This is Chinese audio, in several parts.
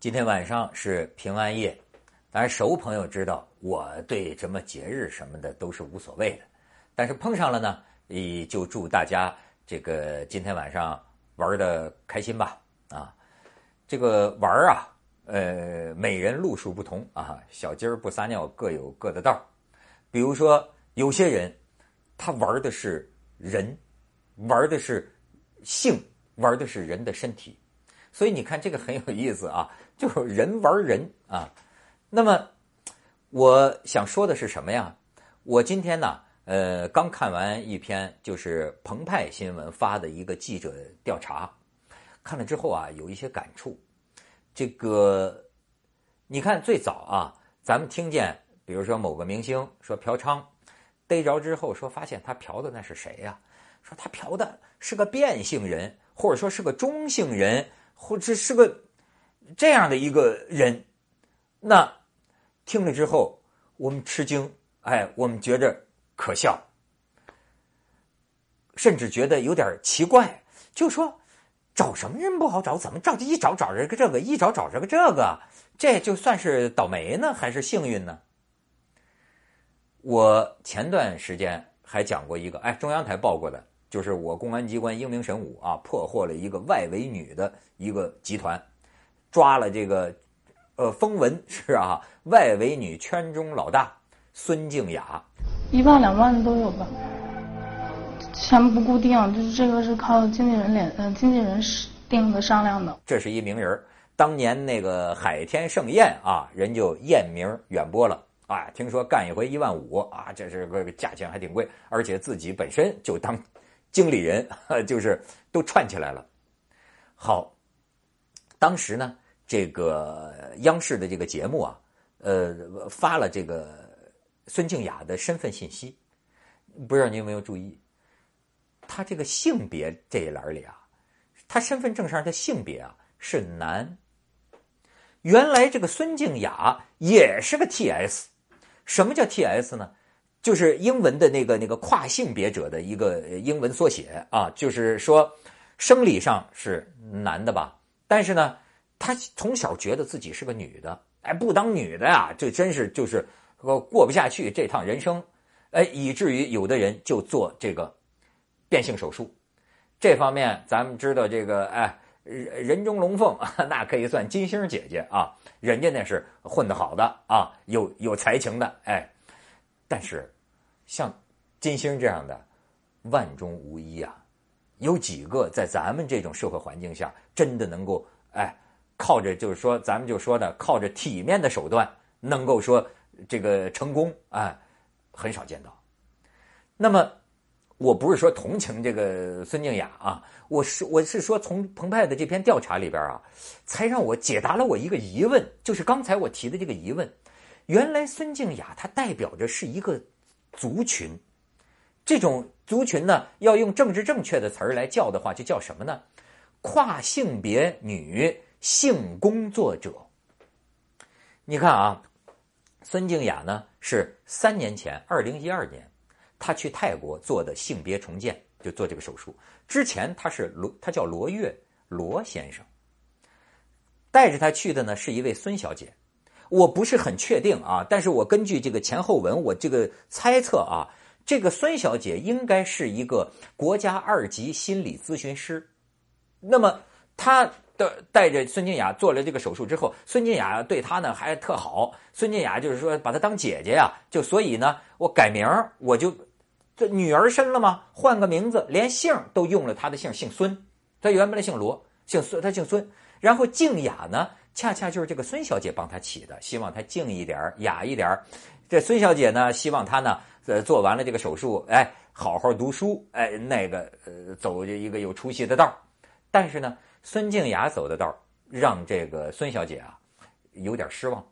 今天晚上是平安夜，当然熟朋友知道我对什么节日什么的都是无所谓的，但是碰上了呢，也就祝大家这个今天晚上玩的开心吧。啊，这个玩啊，呃，每人路数不同啊，小鸡儿不撒尿各有各的道比如说，有些人他玩的是人，玩的是性，玩的是人的身体，所以你看这个很有意思啊。就是人玩人啊，那么我想说的是什么呀？我今天呢，呃，刚看完一篇就是澎湃新闻发的一个记者调查，看了之后啊，有一些感触。这个你看，最早啊，咱们听见，比如说某个明星说嫖娼，逮着之后说发现他嫖的那是谁呀？说他嫖的是个变性人，或者说是个中性人，或者是个。这样的一个人，那听了之后，我们吃惊，哎，我们觉着可笑，甚至觉得有点奇怪。就说找什么人不好找，怎么着急一找找着个这个，一找找着个这个，这就算是倒霉呢，还是幸运呢？我前段时间还讲过一个，哎，中央台报过的，就是我公安机关英明神武啊，破获了一个外围女的一个集团。抓了这个，呃，风闻是啊，外围女圈中老大孙静雅，一万两万的都有吧，钱不固定，就是这个是靠经纪人联，嗯，经纪人定的商量的。这是一名人，当年那个海天盛宴啊，人就艳名远播了啊，听说干一回一万五啊，这是个价钱还挺贵，而且自己本身就当 经理人，就是都串起来了。好，当时呢。这个央视的这个节目啊，呃，发了这个孙静雅的身份信息，不知道你有没有注意？他这个性别这一栏里啊，他身份证上的性别啊是男。原来这个孙静雅也是个 T.S，什么叫 T.S 呢？就是英文的那个那个跨性别者的一个英文缩写啊，就是说生理上是男的吧，但是呢。她从小觉得自己是个女的，哎，不当女的呀，这真是就是过过不下去这趟人生，哎，以至于有的人就做这个变性手术。这方面咱们知道，这个哎，人中龙凤，那可以算金星姐姐啊，人家那是混得好的啊，有有才情的，哎，但是像金星这样的万中无一啊，有几个在咱们这种社会环境下真的能够哎。靠着就是说，咱们就说的，靠着体面的手段，能够说这个成功啊，很少见到。那么，我不是说同情这个孙静雅啊，我是我是说，从澎湃的这篇调查里边啊，才让我解答了我一个疑问，就是刚才我提的这个疑问：原来孙静雅她代表着是一个族群，这种族群呢，要用政治正确的词儿来叫的话，就叫什么呢？跨性别女。性工作者，你看啊，孙静雅呢是三年前，二零一二年，她去泰国做的性别重建，就做这个手术。之前她是罗，她叫罗月罗先生，带着她去的呢是一位孙小姐，我不是很确定啊，但是我根据这个前后文，我这个猜测啊，这个孙小姐应该是一个国家二级心理咨询师，那么她。带着孙静雅做了这个手术之后，孙静雅对她呢还特好。孙静雅就是说把她当姐姐呀，就所以呢，我改名我就这女儿生了吗？换个名字，连姓都用了她的姓，姓孙。她原本的姓罗，姓孙，她姓孙。然后静雅呢，恰恰就是这个孙小姐帮她起的，希望她静一点雅一点这孙小姐呢，希望她呢，呃，做完了这个手术，哎，好好读书，哎，那个呃，走一个有出息的道但是呢。孙静雅走的道让这个孙小姐啊有点失望，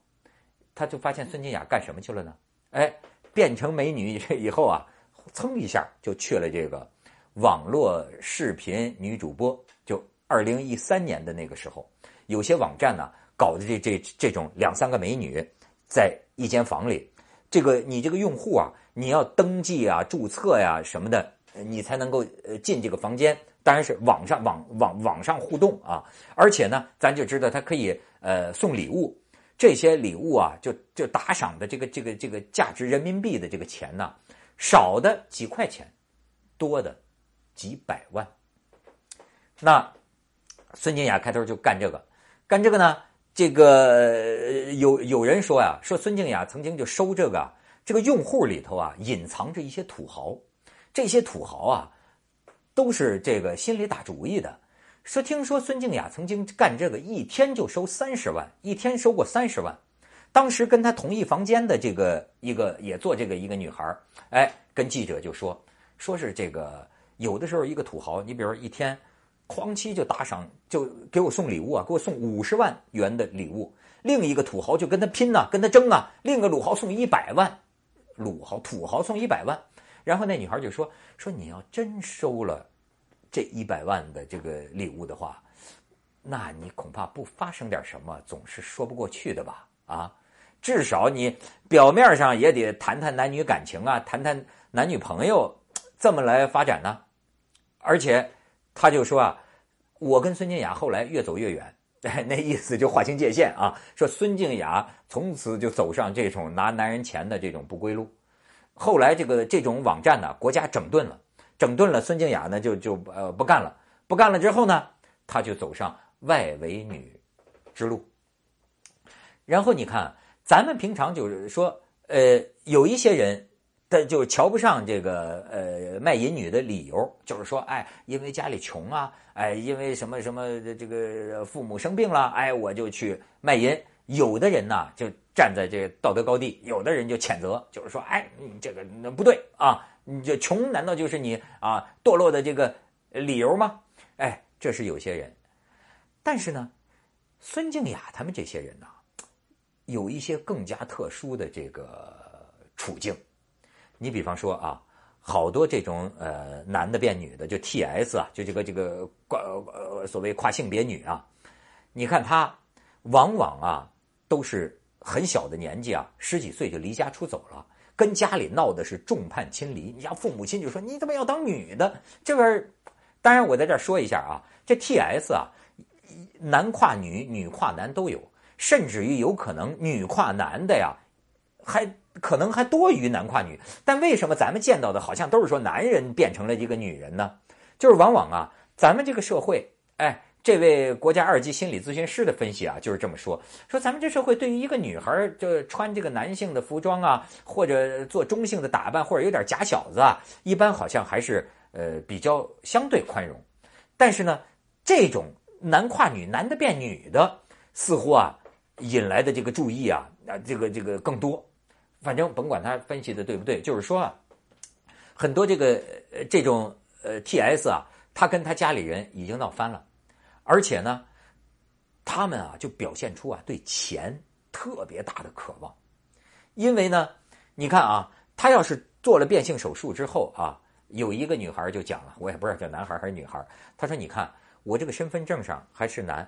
她就发现孙静雅干什么去了呢？哎，变成美女以后啊，噌一下就去了这个网络视频女主播。就二零一三年的那个时候，有些网站呢搞的这这这种两三个美女在一间房里，这个你这个用户啊，你要登记啊、注册呀什么的，你才能够呃进这个房间。当然是网上网网网上互动啊，而且呢，咱就知道他可以呃送礼物，这些礼物啊，就就打赏的这个这个这个价值人民币的这个钱呢，少的几块钱，多的几百万。那孙静雅开头就干这个，干这个呢，这个有有人说呀，说孙静雅曾经就收这个这个用户里头啊，隐藏着一些土豪，这些土豪啊，都是这个心里打主意的。说听说孙静雅曾经干这个，一天就收三十万，一天收过三十万。当时跟她同一房间的这个一个也做这个一个女孩哎，跟记者就说，说是这个有的时候一个土豪，你比如一天。哐叽就打赏，就给我送礼物啊，给我送五十万元的礼物。另一个土豪就跟他拼呐，跟他争啊。另一个鲁豪送一百万，鲁豪土豪送一百万。然后那女孩就说：“说你要真收了这一百万的这个礼物的话，那你恐怕不发生点什么，总是说不过去的吧？啊，至少你表面上也得谈谈男女感情啊，谈谈男女朋友，这么来发展呢？而且。”他就说啊，我跟孙静雅后来越走越远，那意思就划清界限啊。说孙静雅从此就走上这种拿男人钱的这种不归路。后来这个这种网站呢，国家整顿了，整顿了，孙静雅呢就就呃不干了，不干了之后呢，她就走上外围女之路。然后你看，咱们平常就是说，呃，有一些人。但就瞧不上这个呃卖淫女的理由，就是说，哎，因为家里穷啊，哎，因为什么什么这个父母生病了，哎，我就去卖淫。有的人呢，就站在这个道德高地；有的人就谴责，就是说，哎，你这个那不对啊，你这穷难道就是你啊堕落的这个理由吗？哎，这是有些人。但是呢，孙静雅他们这些人呢，有一些更加特殊的这个处境。你比方说啊，好多这种呃男的变女的，就 T S 啊，就这个这个跨呃所谓跨性别女啊，你看她往往啊都是很小的年纪啊，十几岁就离家出走了，跟家里闹的是众叛亲离。你家父母亲就说你怎么要当女的？这边当然我在这儿说一下啊，这 T S 啊，男跨女、女跨男都有，甚至于有可能女跨男的呀，还。可能还多于男跨女，但为什么咱们见到的好像都是说男人变成了一个女人呢？就是往往啊，咱们这个社会，哎，这位国家二级心理咨询师的分析啊，就是这么说：说咱们这社会对于一个女孩就穿这个男性的服装啊，或者做中性的打扮，或者有点假小子啊，一般好像还是呃比较相对宽容。但是呢，这种男跨女、男的变女的，似乎啊引来的这个注意啊，啊这个这个更多。反正甭管他分析的对不对，就是说啊，很多这个这种呃 T S 啊，他跟他家里人已经闹翻了，而且呢，他们啊就表现出啊对钱特别大的渴望，因为呢，你看啊，他要是做了变性手术之后啊，有一个女孩就讲了，我也不知道叫男孩还是女孩，她说你看我这个身份证上还是男，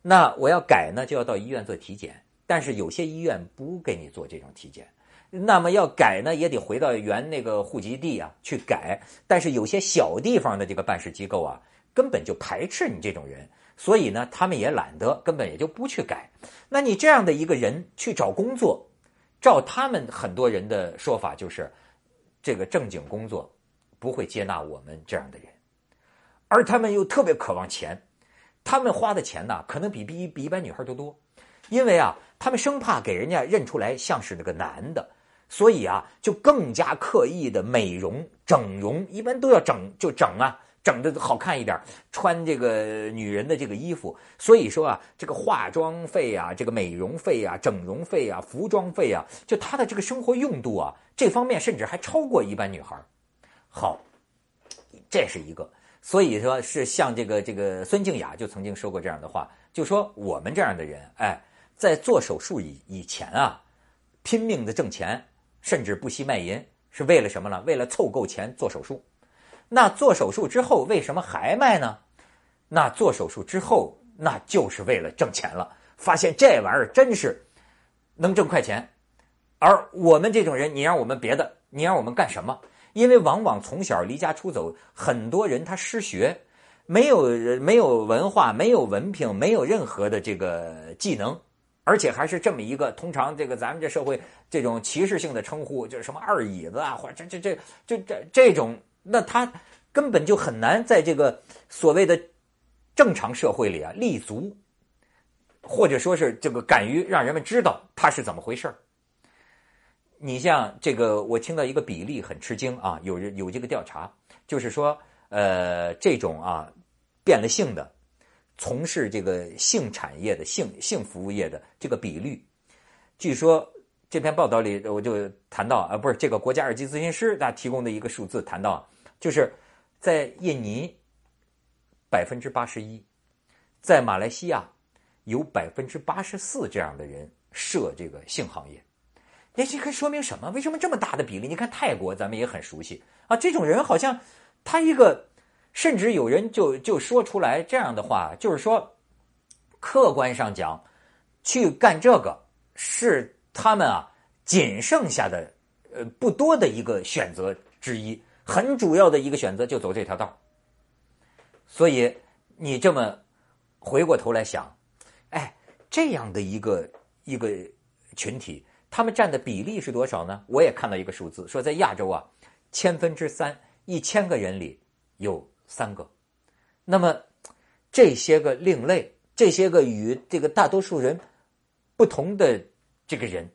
那我要改呢就要到医院做体检，但是有些医院不给你做这种体检。那么要改呢，也得回到原那个户籍地啊去改。但是有些小地方的这个办事机构啊，根本就排斥你这种人，所以呢，他们也懒得，根本也就不去改。那你这样的一个人去找工作，照他们很多人的说法，就是这个正经工作不会接纳我们这样的人，而他们又特别渴望钱，他们花的钱呢，可能比比比一般女孩都多，因为啊，他们生怕给人家认出来像是那个男的。所以啊，就更加刻意的美容整容，一般都要整就整啊，整的好看一点，穿这个女人的这个衣服。所以说啊，这个化妆费啊，这个美容费啊，整容费啊，服装费啊，就她的这个生活用度啊，这方面甚至还超过一般女孩。好，这是一个。所以说是像这个这个孙静雅就曾经说过这样的话，就说我们这样的人，哎，在做手术以以前啊，拼命的挣钱。甚至不惜卖淫，是为了什么呢？为了凑够钱做手术。那做手术之后为什么还卖呢？那做手术之后，那就是为了挣钱了。发现这玩意儿真是能挣快钱。而我们这种人，你让我们别的，你让我们干什么？因为往往从小离家出走，很多人他失学，没有没有文化，没有文凭，没有任何的这个技能，而且还是这么一个通常这个咱们这社会这种歧视性的称呼，就是什么二椅子啊，或者这这这这这这种，那他根本就很难在这个所谓的正常社会里啊立足，或者说是这个敢于让人们知道他是怎么回事你像这个，我听到一个比例很吃惊啊，有人有这个调查，就是说。呃，这种啊，变了性的，从事这个性产业的性性服务业的这个比率，据说这篇报道里我就谈到啊，不是这个国家二级咨询师他提供的一个数字，谈到就是在印尼百分之八十一，在马来西亚有百分之八十四这样的人涉这个性行业，那这可说明什么？为什么这么大的比例？你看泰国咱们也很熟悉啊，这种人好像。他一个，甚至有人就就说出来这样的话，就是说，客观上讲，去干这个是他们啊仅剩下的呃不多的一个选择之一，很主要的一个选择就走这条道所以你这么回过头来想，哎，这样的一个一个群体，他们占的比例是多少呢？我也看到一个数字，说在亚洲啊，千分之三。一千个人里有三个，那么这些个另类，这些个与这个大多数人不同的这个人，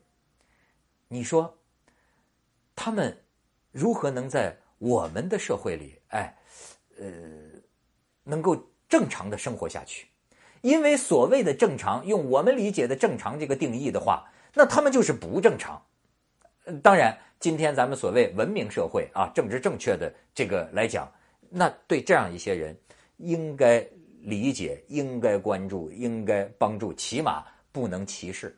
你说他们如何能在我们的社会里，哎，呃，能够正常的生活下去？因为所谓的正常，用我们理解的正常这个定义的话，那他们就是不正常。当然。今天咱们所谓文明社会啊，政治正确的这个来讲，那对这样一些人，应该理解，应该关注，应该帮助，起码不能歧视。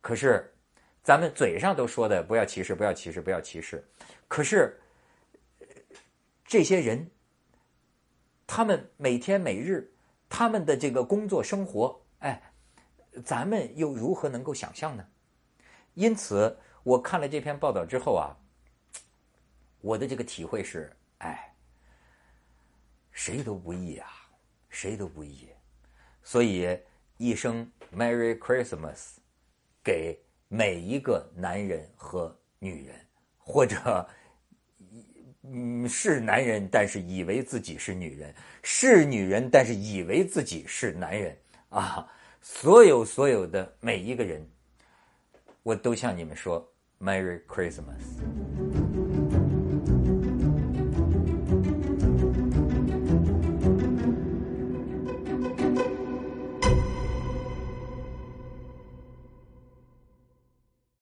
可是，咱们嘴上都说的不要歧视，不要歧视，不要歧视，可是这些人，他们每天每日他们的这个工作生活，哎，咱们又如何能够想象呢？因此。我看了这篇报道之后啊，我的这个体会是，哎，谁都不易啊，谁都不易，所以一声 Merry Christmas 给每一个男人和女人，或者嗯是男人但是以为自己是女人，是女人但是以为自己是男人啊，所有所有的每一个人，我都向你们说。Merry Christmas.